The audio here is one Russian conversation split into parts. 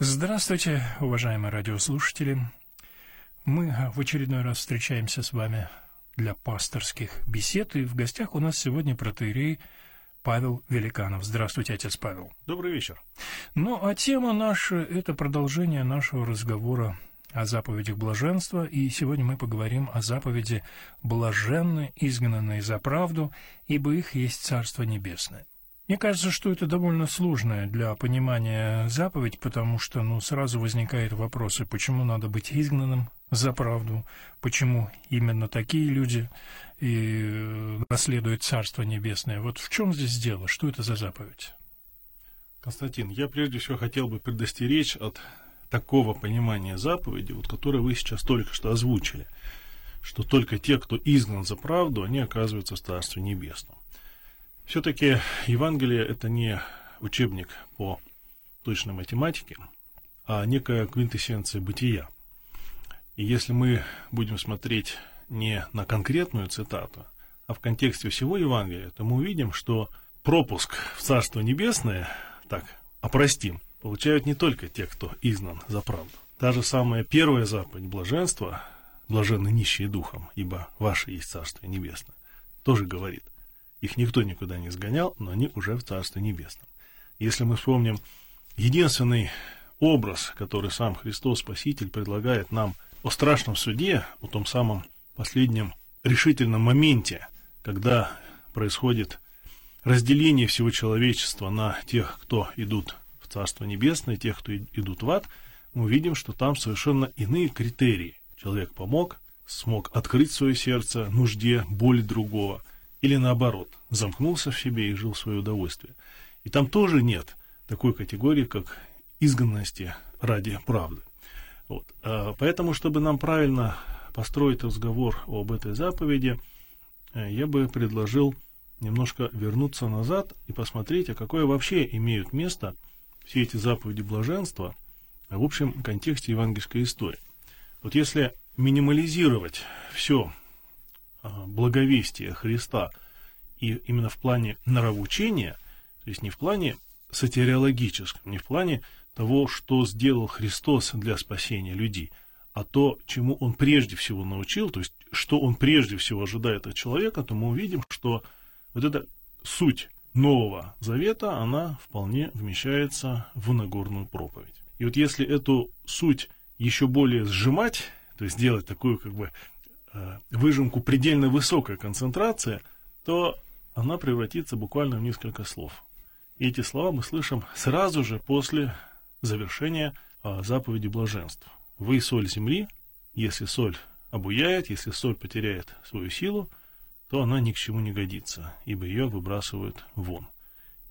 Здравствуйте, уважаемые радиослушатели. Мы в очередной раз встречаемся с вами для пасторских бесед, и в гостях у нас сегодня протеерей Павел Великанов. Здравствуйте, отец Павел. Добрый вечер. Ну, а тема наша – это продолжение нашего разговора о заповедях блаженства, и сегодня мы поговорим о заповеди «блаженны, изгнанные за правду, ибо их есть Царство Небесное». Мне кажется, что это довольно сложная для понимания заповедь, потому что ну, сразу возникают вопросы, почему надо быть изгнанным за правду, почему именно такие люди и э, наследуют Царство Небесное. Вот в чем здесь дело? Что это за заповедь? Константин, я прежде всего хотел бы предостеречь от такого понимания заповеди, вот, которое вы сейчас только что озвучили, что только те, кто изгнан за правду, они оказываются в Царстве Небесном. Все-таки Евангелие – это не учебник по точной математике, а некая квинтэссенция бытия. И если мы будем смотреть не на конкретную цитату, а в контексте всего Евангелия, то мы увидим, что пропуск в Царство Небесное, так, опростим, получают не только те, кто изгнан за правду. Та же самая первая заповедь блаженства, блаженны нищие духом, ибо ваше есть Царство Небесное, тоже говорит – их никто никуда не сгонял, но они уже в Царстве Небесном. Если мы вспомним единственный образ, который сам Христос Спаситель предлагает нам о страшном суде, о том самом последнем решительном моменте, когда происходит разделение всего человечества на тех, кто идут в Царство Небесное, тех, кто идут в ад, мы увидим, что там совершенно иные критерии. Человек помог, смог открыть свое сердце нужде, боли другого – или наоборот, замкнулся в себе и жил в свое удовольствие. И там тоже нет такой категории, как изгнанности ради правды. Вот. А поэтому, чтобы нам правильно построить разговор об этой заповеди, э, я бы предложил немножко вернуться назад и посмотреть, а какое вообще имеют место все эти заповеди блаженства в общем контексте евангельской истории. Вот если минимализировать все а, благовестия Христа и именно в плане нравоучения, то есть не в плане сатириологическом, не в плане того, что сделал Христос для спасения людей, а то, чему он прежде всего научил, то есть что он прежде всего ожидает от человека, то мы увидим, что вот эта суть Нового Завета, она вполне вмещается в Нагорную проповедь. И вот если эту суть еще более сжимать, то есть сделать такую как бы выжимку предельно высокая концентрация, то она превратится буквально в несколько слов. И эти слова мы слышим сразу же после завершения а, заповеди блаженств. Вы соль земли, если соль обуяет, если соль потеряет свою силу, то она ни к чему не годится, ибо ее выбрасывают вон.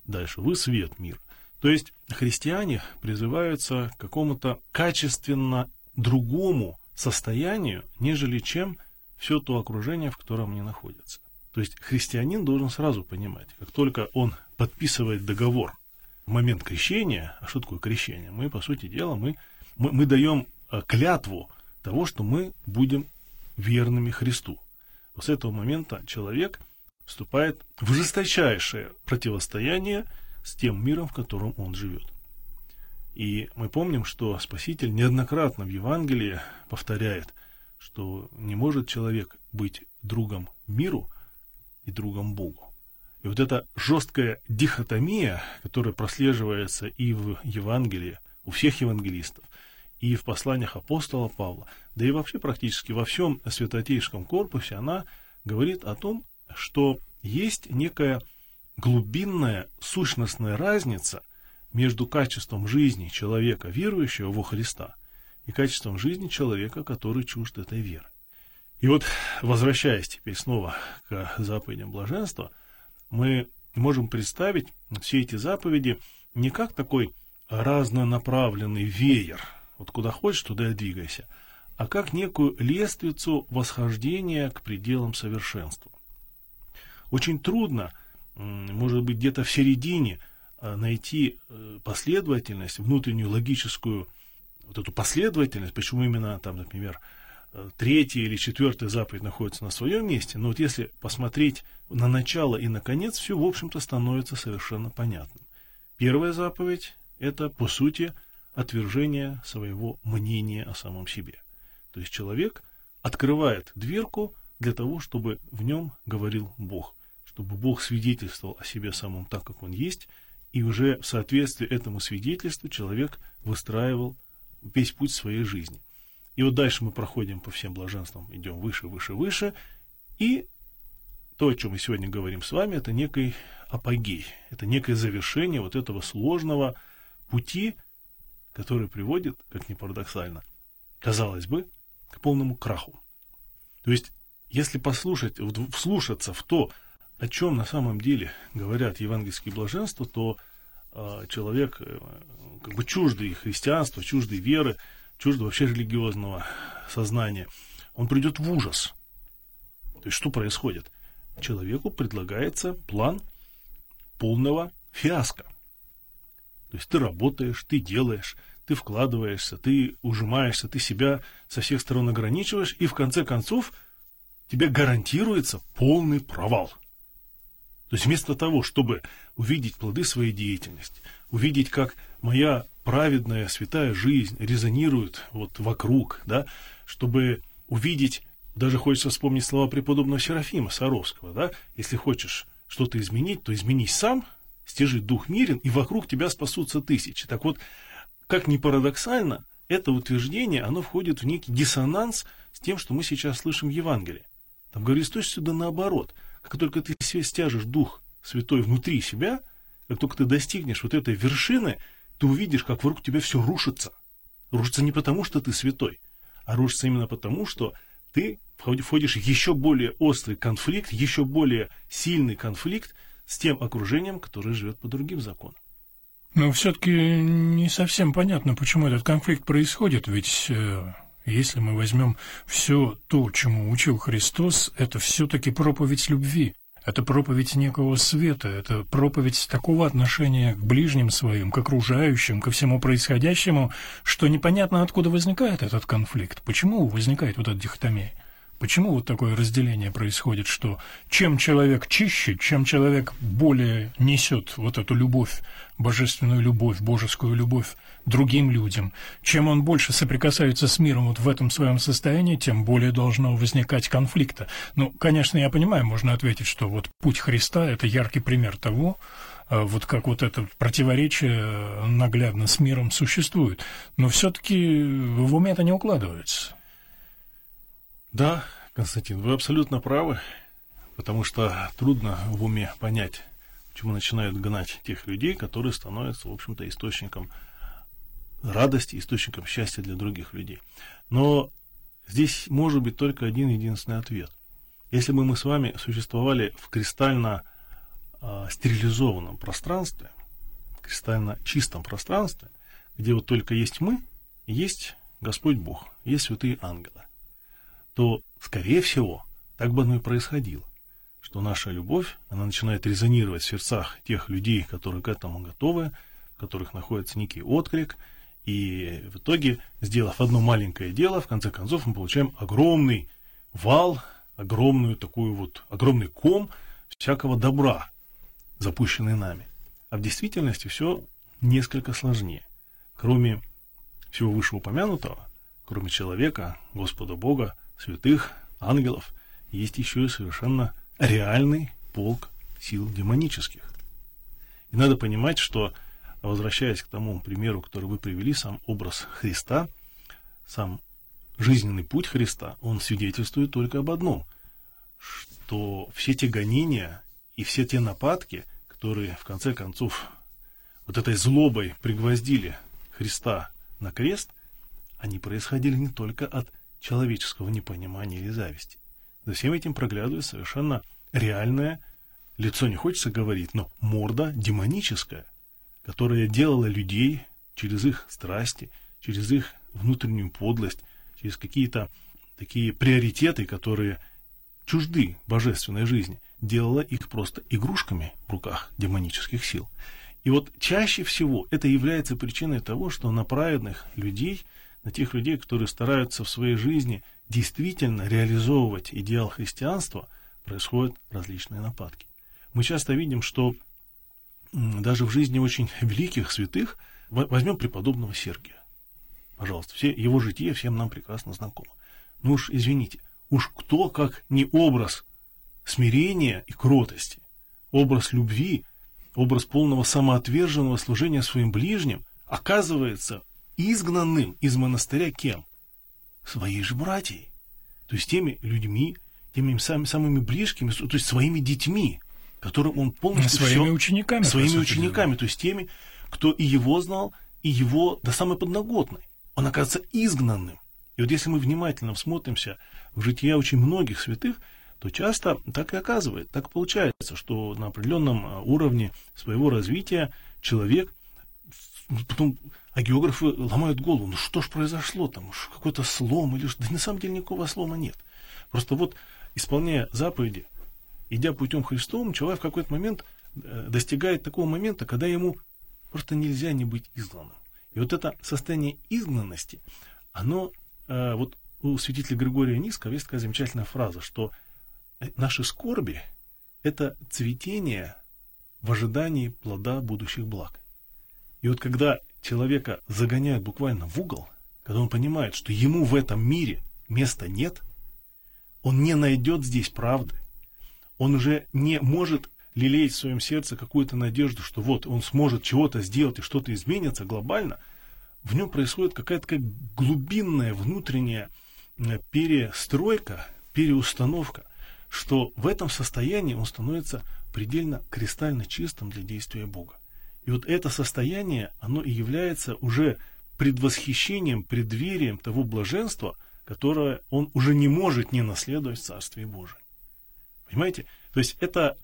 Дальше, вы свет мир. То есть христиане призываются к какому-то качественно другому состоянию, нежели чем все то окружение, в котором они находятся. То есть христианин должен сразу понимать, как только он подписывает договор в момент крещения, а что такое крещение? Мы, по сути дела, мы, мы, мы даем э, клятву того, что мы будем верными Христу. С этого момента человек вступает в жесточайшее противостояние с тем миром, в котором он живет. И мы помним, что Спаситель неоднократно в Евангелии повторяет – что не может человек быть другом миру и другом Богу. И вот эта жесткая дихотомия, которая прослеживается и в Евангелии, у всех евангелистов, и в посланиях апостола Павла, да и вообще практически во всем святотейском корпусе, она говорит о том, что есть некая глубинная сущностная разница между качеством жизни человека, верующего во Христа, и качеством жизни человека, который чужд этой веры. И вот, возвращаясь теперь снова к заповедям блаженства, мы можем представить все эти заповеди не как такой разнонаправленный веер, вот куда хочешь, туда и двигайся, а как некую лествицу восхождения к пределам совершенства. Очень трудно, может быть, где-то в середине а, найти э, последовательность, внутреннюю логическую вот эту последовательность, почему именно там, например, э, третья или четвертая заповедь находится на своем месте, но вот если посмотреть на начало и на конец, все, в общем-то, становится совершенно понятным. Первая заповедь – это, по сути, отвержения своего мнения о самом себе. То есть человек открывает дверку для того, чтобы в нем говорил Бог, чтобы Бог свидетельствовал о себе самом так, как он есть, и уже в соответствии этому свидетельству человек выстраивал весь путь своей жизни. И вот дальше мы проходим по всем блаженствам, идем выше, выше, выше, и то, о чем мы сегодня говорим с вами, это некий апогей, это некое завершение вот этого сложного пути, который приводит, как ни парадоксально, казалось бы, к полному краху. То есть, если послушать, вслушаться в то, о чем на самом деле говорят евангельские блаженства, то человек, э, как бы чуждый христианства, чуждый веры, чуждый вообще религиозного сознания, он придет в ужас. То есть, что происходит? Человеку предлагается план полного фиаско. То есть ты работаешь, ты делаешь, ты вкладываешься, ты ужимаешься, ты себя со всех сторон ограничиваешь, и в конце концов тебе гарантируется полный провал. То есть вместо того, чтобы увидеть плоды своей деятельности, увидеть, как моя праведная, святая жизнь резонирует вот вокруг, да, чтобы увидеть, даже хочется вспомнить слова преподобного Серафима Саровского, да, если хочешь что-то изменить, то изменись сам, стяжи дух мирен, и вокруг тебя спасутся тысячи. Так вот, как ни парадоксально, это утверждение, оно входит в некий диссонанс с тем, что мы сейчас слышим в Евангелии. Там говорится точно сюда наоборот. Как только ты стяжешь Дух Святой внутри себя, как только ты достигнешь вот этой вершины, ты увидишь, как вокруг тебя все рушится. Рушится не потому, что ты святой, а рушится именно потому, что ты входишь в еще более острый конфликт, еще более сильный конфликт с тем окружением, которое живет по другим законам. Но все-таки не совсем понятно, почему этот конфликт происходит, ведь э, если мы возьмем все то, чему учил Христос, это все-таки проповедь любви, это проповедь некого света, это проповедь такого отношения к ближним своим, к окружающим, ко всему происходящему, что непонятно, откуда возникает этот конфликт, почему возникает вот эта дихотомия. Почему вот такое разделение происходит, что чем человек чище, чем человек более несет вот эту любовь, божественную любовь, божескую любовь другим людям, чем он больше соприкасается с миром вот в этом своем состоянии, тем более должно возникать конфликта. Ну, конечно, я понимаю, можно ответить, что вот путь Христа – это яркий пример того, э, вот как вот это противоречие наглядно с миром существует. Но все-таки в уме это не укладывается. Да, Константин, вы абсолютно правы, потому что трудно в уме понять, почему начинают гнать тех людей, которые становятся, в общем-то, источником радости, источником счастья для других людей. Но здесь может быть только один единственный ответ. Если бы мы с вами существовали в кристально э, стерилизованном пространстве, кристально чистом пространстве, где вот только есть мы, есть Господь Бог, есть святые ангелы, то, скорее всего, так бы оно и происходило. Что наша любовь, она начинает резонировать в сердцах тех людей, которые к этому готовы, в которых находится некий отклик, и в итоге, сделав одно маленькое дело, в конце концов мы получаем огромный вал, огромную такую вот, огромный ком всякого добра, запущенный нами. А в действительности все несколько сложнее. Кроме всего вышеупомянутого, кроме человека, Господа Бога, святых, ангелов, есть еще и совершенно реальный полк сил демонических. И надо понимать, что, возвращаясь к тому примеру, который вы привели, сам образ Христа, сам жизненный путь Христа, он свидетельствует только об одном, что все те гонения и все те нападки, которые в конце концов вот этой злобой пригвоздили Христа на крест, они происходили не только от человеческого непонимания или зависти. За всем этим проглядывает совершенно реальное, лицо не хочется говорить, но морда демоническая, которая делала людей через их страсти, через их внутреннюю подлость, через какие-то такие приоритеты, которые чужды божественной жизни, делала их просто игрушками в руках демонических сил. И вот чаще всего это является причиной того, что на праведных людей – на тех людей, которые стараются в своей жизни действительно реализовывать идеал христианства, происходят различные нападки. Мы часто видим, что даже в жизни очень великих святых Возьмем преподобного Сергия. Пожалуйста, все его житие всем нам прекрасно знакомо. Ну уж извините, уж кто, как не образ смирения и кротости, образ любви, образ полного самоотверженного служения своим ближним, оказывается изгнанным из монастыря кем? Своей же братьей. То есть теми людьми, теми самыми, самыми близкими, то есть своими детьми, которым он полностью своими все, учениками, своими учениками, то есть теми, кто и его знал, и его до самой подноготной. Он оказывается изгнанным. И вот если мы внимательно всмотримся в жития очень многих святых, то часто так и оказывает, так получается, что на определенном а, уровне своего развития человек, потом а географы ломают голову, ну что ж произошло там, какой-то слом или что, да на самом деле никакого слома нет. Просто вот исполняя заповеди, идя путем Христовым, человек в какой-то момент э, достигает такого момента, когда ему просто нельзя не быть изгнанным. И вот это состояние изгнанности, оно, э, вот у святителя Григория Низкого есть такая замечательная фраза, что наши скорби – это цветение в ожидании плода будущих благ. И вот когда человека загоняют буквально в угол, когда он понимает, что ему в этом мире места нет, он не найдет здесь правды, он уже не может лелеять в своем сердце какую-то надежду, что вот он сможет чего-то сделать и что-то изменится глобально, в нем происходит какая-то как глубинная внутренняя э, перестройка, переустановка, что в этом состоянии он становится предельно кристально чистым для действия Бога. И вот это состояние, оно и является уже предвосхищением, преддверием того блаженства, которое он уже не может не наследовать в Царстве Божьем. Понимаете? То есть это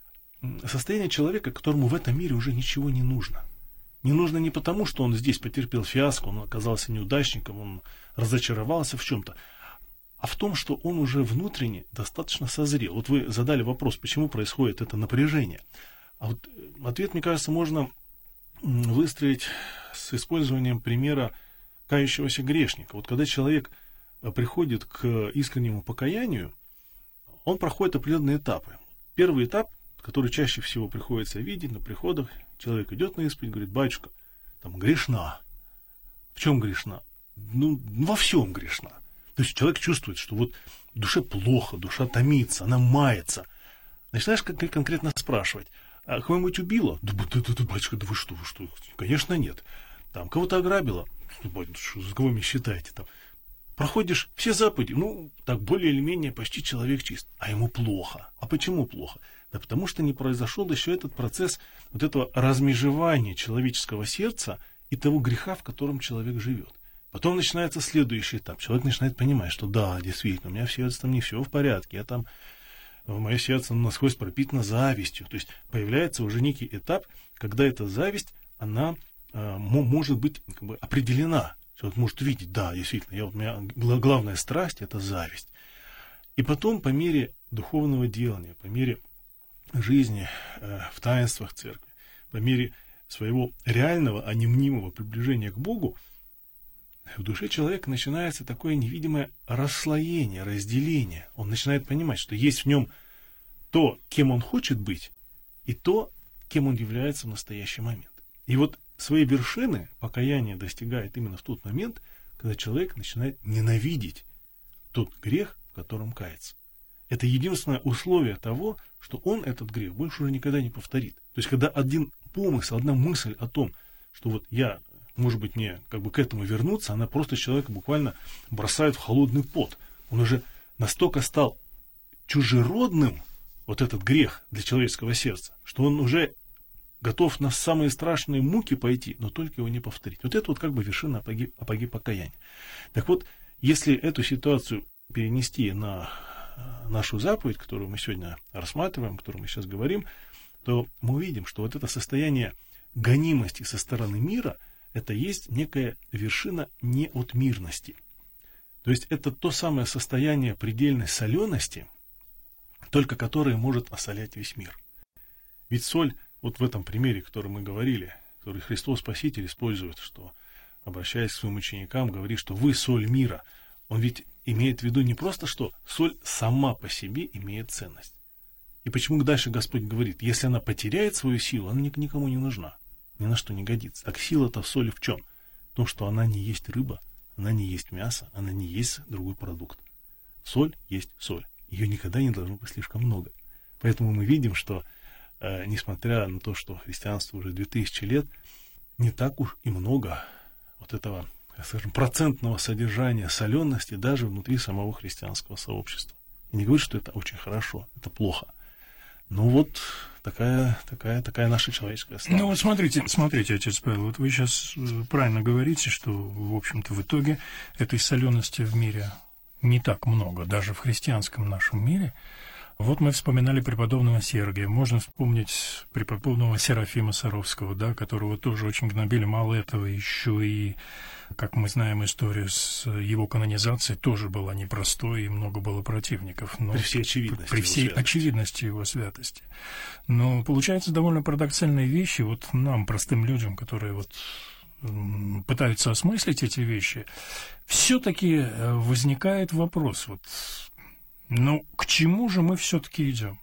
состояние человека, которому в этом мире уже ничего не нужно. Не нужно не потому, что он здесь потерпел фиаско, он оказался неудачником, он разочаровался в чем-то, а в том, что он уже внутренне достаточно созрел. Вот вы задали вопрос, почему происходит это напряжение. А вот э, ответ, мне кажется, можно выстроить с использованием примера кающегося грешника. Вот когда человек э, приходит к искреннему покаянию, он проходит определенные этапы. Первый этап, который чаще всего приходится видеть на приходах, человек идет на исповедь, говорит, батюшка, там грешна. В чем грешна? Ну, во всем грешна. То есть человек чувствует, что вот душе плохо, душа томится, она мается. Начинаешь конкретно спрашивать, а кого-нибудь убила? Да, да, да, да, батюшка, да вы что, вы что? Конечно, нет. Там, кого-то ограбила? Ну, батюшка, за кого вы считаете? Там, проходишь все заповеди, ну, так более или менее почти человек чист, а ему плохо. А почему плохо? Да потому что не произошел еще этот процесс вот этого размежевания человеческого сердца и того греха, в котором человек живет. Потом начинается следующий этап. Человек начинает понимать, что да, действительно, у меня в сердце там не все в порядке, я там мое сердце насквозь пропитано завистью. То есть появляется уже некий этап, когда эта зависть, она э, может быть как бы определена. Человек может увидеть, да, действительно, я, вот, у меня главная страсть – это зависть. И потом, по мере духовного делания, по мере жизни э, в таинствах церкви, по мере своего реального, а не мнимого приближения к Богу, в душе человека начинается такое невидимое расслоение, разделение. Он начинает понимать, что есть в нем то, кем он хочет быть, и то, кем он является в настоящий момент. И вот свои вершины покаяние достигает именно в тот момент, когда человек начинает ненавидеть тот грех, в котором кается. Это единственное условие того, что он этот грех больше уже никогда не повторит. То есть, когда один помысл, одна мысль о том, что вот я может быть, не как бы к этому вернуться, она просто человека буквально бросает в холодный пот. Он уже настолько стал чужеродным, вот этот грех для человеческого сердца, что он уже готов на самые страшные муки пойти, но только его не повторить. Вот это вот как бы вершина апоги, апоги покаяния. Так вот, если эту ситуацию перенести на э, нашу заповедь, которую мы сегодня рассматриваем, о которой мы сейчас говорим, то мы увидим, что вот это состояние гонимости со стороны мира – это есть некая вершина неотмирности. То есть это то самое состояние предельной солености, только которое может осолять весь мир. Ведь соль, вот в этом примере, о котором мы говорили, который Христос Спаситель использует, что, обращаясь к своим ученикам, говорит, что вы соль мира. Он ведь имеет в виду не просто, что соль сама по себе имеет ценность. И почему дальше Господь говорит, если она потеряет свою силу, она никому не нужна. Ни на что не годится. Так сила-то в соли в чем? В том, что она не есть рыба, она не есть мясо, она не есть другой продукт. Соль есть соль. Ее никогда не должно быть слишком много. Поэтому мы видим, что, э, несмотря на то, что христианство уже 2000 лет, не так уж и много вот этого, скажем, процентного содержания солености даже внутри самого христианского сообщества. Я не говорю, что это очень хорошо, это плохо. Ну вот такая, такая, такая наша человеческая слава. Ну вот смотрите, смотрите, отец Павел, вот вы сейчас э, правильно говорите, что, в общем-то, в итоге этой солености в мире не так много, даже в христианском нашем мире. Вот мы вспоминали преподобного Сергия. Можно вспомнить преподобного Серафима Саровского, да, которого тоже очень гнобили. Мало этого, еще и, как мы знаем, история с его канонизацией тоже была непростой, и много было противников. Но при всей очевидности. При всей его очевидности его святости. Но получается довольно парадоксальные вещи. Вот нам, простым людям, которые вот пытаются осмыслить эти вещи, все-таки э, возникает вопрос, вот ну, к чему же мы все-таки идем?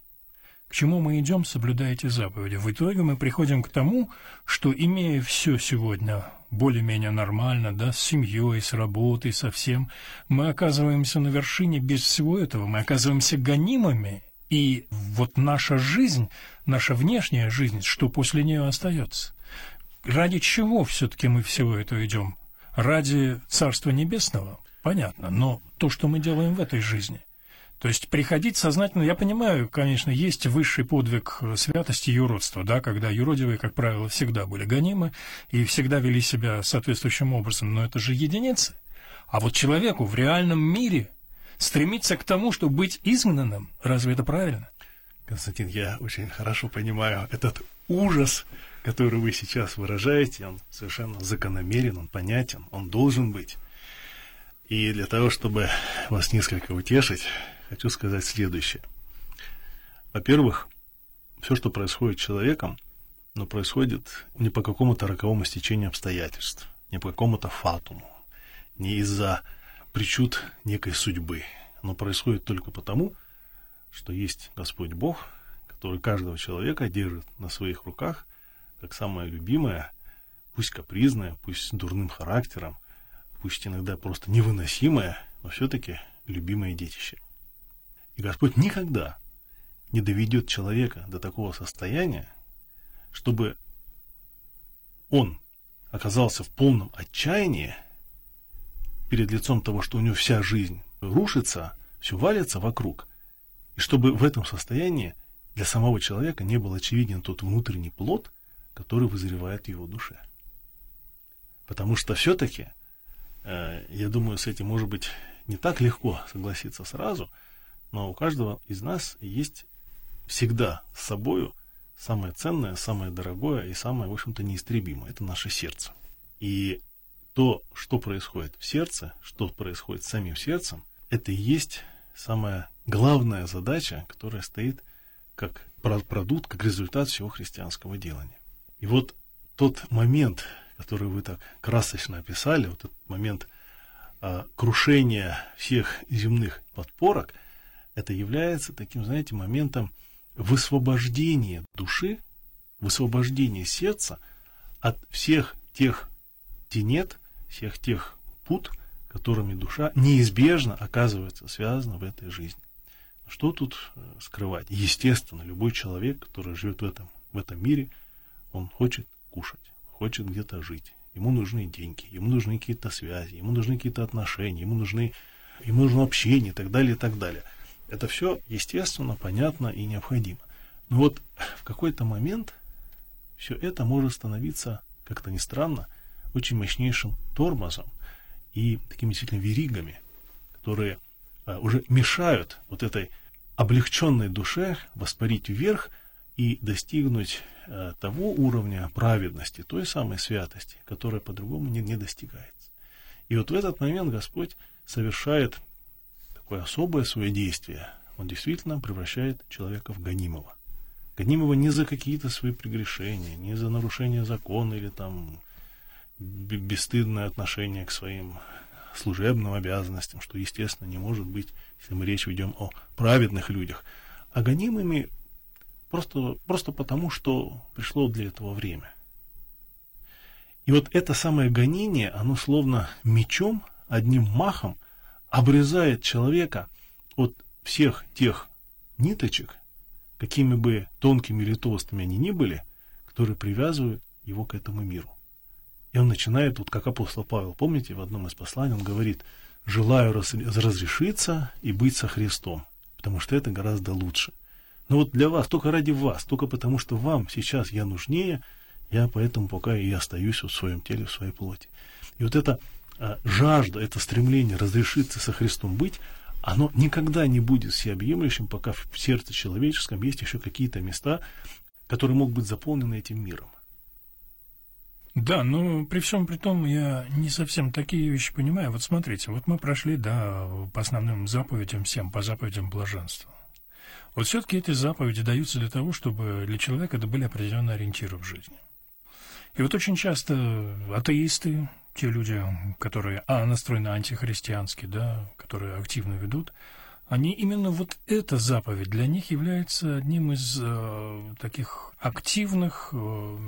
К чему мы идем, соблюдая эти заповеди? В итоге мы приходим к тому, что, имея все сегодня более-менее нормально, да, с семьей, с работой, со всем, мы оказываемся на вершине без всего этого, мы оказываемся гонимыми, и вот наша жизнь, наша внешняя жизнь, что после нее остается? Ради чего все-таки мы всего этого идем? Ради Царства Небесного? Понятно, но то, что мы делаем в этой жизни – то есть приходить сознательно, я понимаю, конечно, есть высший подвиг святости и юродства, да, когда юродивые, как правило, всегда были гонимы и всегда вели себя соответствующим образом, но это же единицы. А вот человеку в реальном мире стремиться к тому, чтобы быть изгнанным, разве это правильно? Константин, я очень хорошо понимаю этот ужас, который вы сейчас выражаете, он совершенно закономерен, он понятен, он должен быть. И для того, чтобы вас несколько утешить, хочу сказать следующее. Во-первых, все, что происходит с человеком, но происходит не по какому-то роковому стечению обстоятельств, не по какому-то фатуму, не из-за причуд некой судьбы. Оно происходит только потому, что есть Господь Бог, который каждого человека держит на своих руках, как самое любимое, пусть капризное, пусть с дурным характером, пусть иногда просто невыносимое, но все-таки любимое детище. И Господь никогда не доведет человека до такого состояния, чтобы он оказался в полном отчаянии перед лицом того, что у него вся жизнь рушится, все валится вокруг, и чтобы в этом состоянии для самого человека не был очевиден тот внутренний плод, который вызревает в его душе. Потому что все-таки, э, я думаю, с этим может быть не так легко согласиться сразу – но у каждого из нас есть всегда с собою самое ценное, самое дорогое и самое, в общем-то, неистребимое. Это наше сердце. И то, что происходит в сердце, что происходит с самим сердцем, это и есть самая главная задача, которая стоит как продукт, как результат всего христианского делания. И вот тот момент, который вы так красочно описали, вот этот момент а, крушения всех земных подпорок, это является таким, знаете, моментом высвобождения души, высвобождения сердца от всех тех тенет, всех тех пут, которыми душа неизбежно оказывается связана в этой жизни. Что тут э, скрывать? Естественно, любой человек, который живет в этом, в этом мире, он хочет кушать, хочет где-то жить. Ему нужны деньги, ему нужны какие-то связи, ему нужны какие-то отношения, ему нужны ему нужно общение и так далее, и так далее. Это все естественно, понятно и необходимо. Но вот в какой-то момент все это может становиться, как-то ни странно, очень мощнейшим тормозом и такими действительно веригами, которые а, уже мешают вот этой облегченной душе воспарить вверх и достигнуть а, того уровня праведности, той самой святости, которая по-другому не, не достигается. И вот в этот момент Господь совершает такое особое свое действие, он действительно превращает человека в гонимого. Гонимого не за какие-то свои прегрешения, не за нарушение закона или там бесстыдное отношение к своим служебным обязанностям, что, естественно, не может быть, если мы речь ведем о праведных людях, а гонимыми просто, просто потому, что пришло для этого время. И вот это самое гонение, оно словно мечом, одним махом обрезает человека от всех тех ниточек, какими бы тонкими или толстыми они ни были, которые привязывают его к этому миру. И он начинает, вот как апостол Павел, помните, в одном из посланий он говорит, желаю раз, разрешиться и быть со Христом, потому что это гораздо лучше. Но вот для вас, только ради вас, только потому что вам сейчас я нужнее, я поэтому пока и остаюсь в своем теле, в своей плоти. И вот эта а, жажда, это стремление разрешиться со Христом быть, оно никогда не будет всеобъемлющим, пока в сердце человеческом есть еще какие-то места, которые могут быть заполнены этим миром. Да, но при всем при том я не совсем такие вещи понимаю. Вот смотрите, вот мы прошли, да, по основным заповедям всем, по заповедям блаженства. Вот все-таки эти заповеди даются для того, чтобы для человека это были определенные ориентиры в жизни. И вот очень часто атеисты, те люди, которые а, настроены антихристиански, да, которые активно ведут, они именно вот эта заповедь для них является одним из э, таких активных э,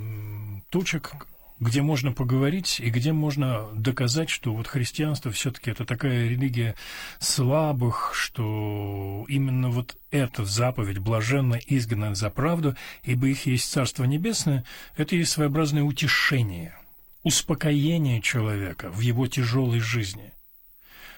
точек, где можно поговорить и где можно доказать, что вот христианство все-таки это такая религия слабых, что именно вот эта заповедь блаженно изгнана за правду, ибо их есть Царство Небесное, это есть своеобразное утешение, успокоение человека в его тяжелой жизни.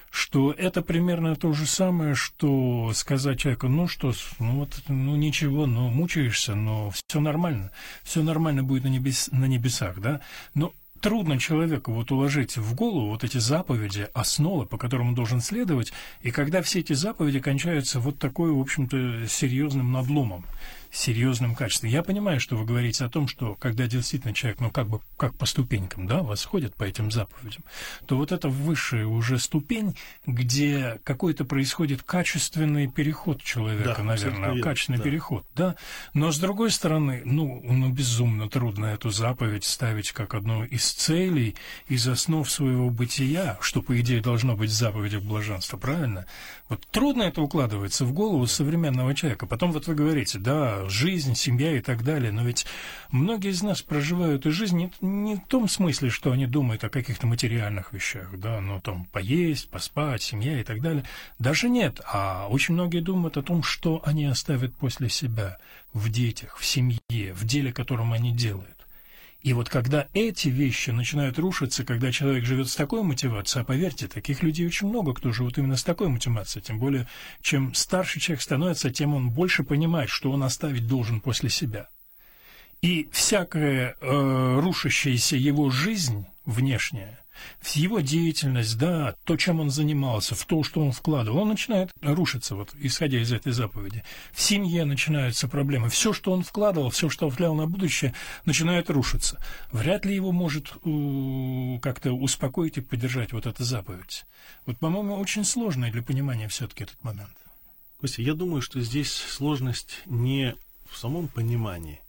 Что это примерно то же самое, что сказать человеку, ну что, ну вот, ну ничего, ну мучаешься, но все нормально, все нормально будет на, небес, на небесах, да, но трудно человеку вот уложить в голову вот эти заповеди, основы, по которым он должен следовать, и когда все эти заповеди кончаются вот такой, в общем-то, серьезным надломом серьезным качеством. Я понимаю, что вы говорите о том, что когда действительно человек, ну, как бы, как по ступенькам, да, восходит по этим заповедям, то вот это высшая уже ступень, где какой-то происходит качественный переход человека, да, наверное, качественный да. переход, да. Но, с другой стороны, ну, ну, безумно трудно эту заповедь ставить как одну из целей, из основ своего бытия, что, по идее, должно быть в заповедях блаженства, правильно? Вот трудно это укладывается в голову современного человека. Потом вот вы говорите, да, жизнь, семья и так далее, но ведь многие из нас проживают и жизнь не, не в том смысле, что они думают о каких-то материальных вещах, да, ну там поесть, поспать, семья и так далее. Даже нет, а очень многие думают о том, что они оставят после себя в детях, в семье, в деле, которым они делают. И вот когда эти вещи начинают рушиться, когда человек живет с такой мотивацией, а поверьте, таких людей очень много, кто живет именно с такой мотивацией, тем более, чем старше человек становится, тем он больше понимает, что он оставить должен после себя. И всякая э, рушащаяся его жизнь внешняя, его деятельность, да, то, чем он занимался, в то, что он вкладывал, он начинает рушиться, вот, исходя из этой заповеди. В семье начинаются проблемы. Все, что он вкладывал, все, что вкладывал на будущее, начинает рушиться. Вряд ли его может как-то успокоить и поддержать вот эта заповедь. Вот, по-моему, очень сложный для понимания все-таки этот момент. Костя, я думаю, что здесь сложность не в самом понимании,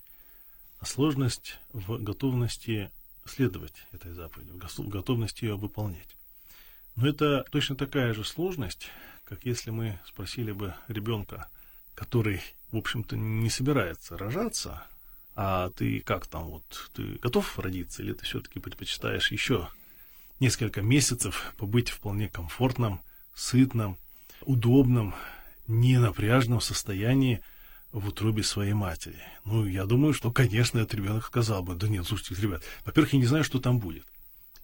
а сложность в готовности следовать этой заповеди, в готовности ее выполнять. Но это точно такая же сложность, как если мы спросили бы ребенка, который, в общем-то, не собирается рожаться, а ты как там, вот, ты готов родиться, или ты все-таки предпочитаешь еще несколько месяцев побыть вполне комфортном, сытном, удобном, ненапряжном состоянии, в утробе своей матери. Ну, я думаю, что, конечно, этот ребенок сказал бы, да нет, слушайте, ребят, во-первых, я не знаю, что там будет.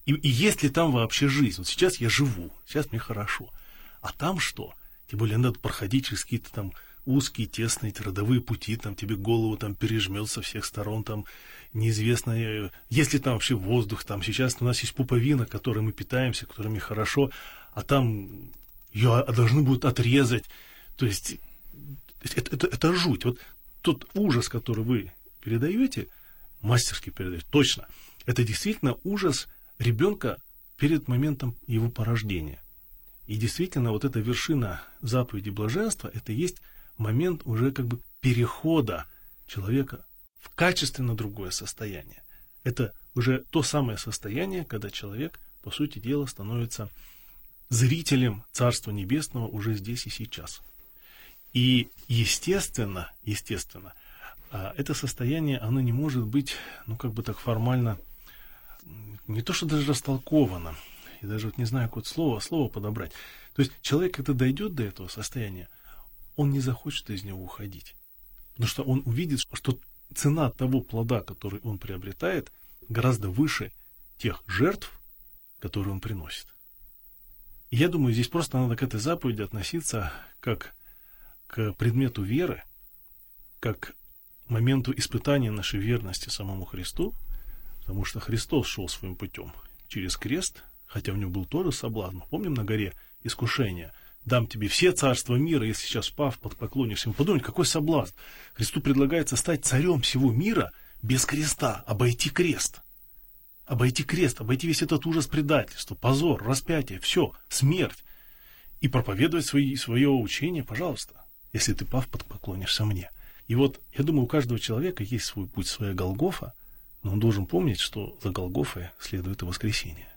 И, и есть ли там вообще жизнь? Вот сейчас я живу, сейчас мне хорошо. А там что? Тем более надо проходить через какие-то там узкие, тесные родовые пути, там тебе голову там пережмет со всех сторон, там неизвестно, э, есть ли там вообще воздух, там сейчас у нас есть пуповина, которой мы питаемся, которыми хорошо, а там ее должны будут отрезать. То есть это, это, это жуть. Вот тот ужас, который вы передаете, мастерски передаете, точно, это действительно ужас ребенка перед моментом его порождения. И действительно, вот эта вершина заповеди блаженства, это есть момент уже как бы перехода человека в качественно другое состояние. Это уже то самое состояние, когда человек, по сути дела, становится зрителем Царства Небесного уже здесь и сейчас. И естественно, естественно, а, это состояние, оно не может быть, ну, как бы так формально не то, что даже растолковано, я даже вот не знаю, какое слово, слово подобрать. То есть человек, когда дойдет до этого состояния, он не захочет из него уходить. Потому что он увидит, что цена того плода, который он приобретает, гораздо выше тех жертв, которые он приносит. И я думаю, здесь просто надо к этой заповеди относиться как к предмету веры, как моменту испытания нашей верности самому Христу, потому что Христос шел своим путем через крест, хотя у него был тоже соблазн. Помним на горе искушение – дам тебе все царства мира, если сейчас пав, поклонишься ему. Подумайте, какой соблазн. Христу предлагается стать царем всего мира без креста, обойти крест. Обойти крест, обойти весь этот ужас предательства, позор, распятие, все, смерть. И проповедовать свои, свое учение, пожалуйста, если ты пав, поклонишься мне. И вот, я думаю, у каждого человека есть свой путь, своя Голгофа, но он должен помнить, что за Голгофой следует и воскресение.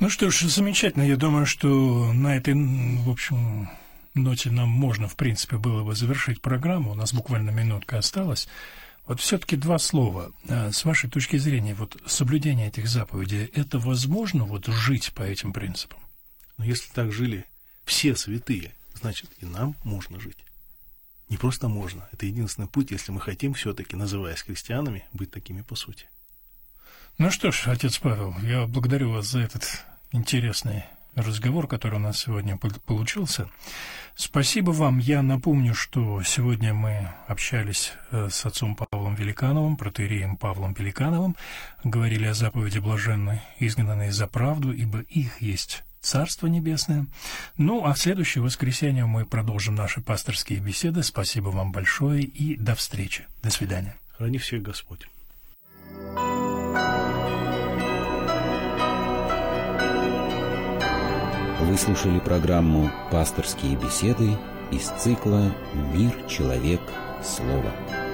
Ну что ж, замечательно. Я думаю, что на этой, в общем, ноте нам можно, в принципе, было бы завершить программу. У нас буквально минутка осталась. Вот все-таки два слова. А, с вашей точки зрения, вот соблюдение этих заповедей, это возможно вот жить по этим принципам? Но если так жили все святые, значит и нам можно жить. Не просто можно. Это единственный путь, если мы хотим все-таки, называясь христианами, быть такими по сути. Ну что ж, отец Павел, я благодарю вас за этот интересный разговор, который у нас сегодня получился. Спасибо вам. Я напомню, что сегодня мы общались э, с отцом Павлом Великановым, протеереем Павлом Великановым, говорили о заповеди блаженной, изгнанной за правду, ибо их есть Царство Небесное. Ну, а в следующее воскресенье мы продолжим наши пасторские беседы. Спасибо вам большое и до встречи. До свидания. Храни всех Господь. Вы слушали программу «Пасторские беседы» из цикла «Мир, человек, слово».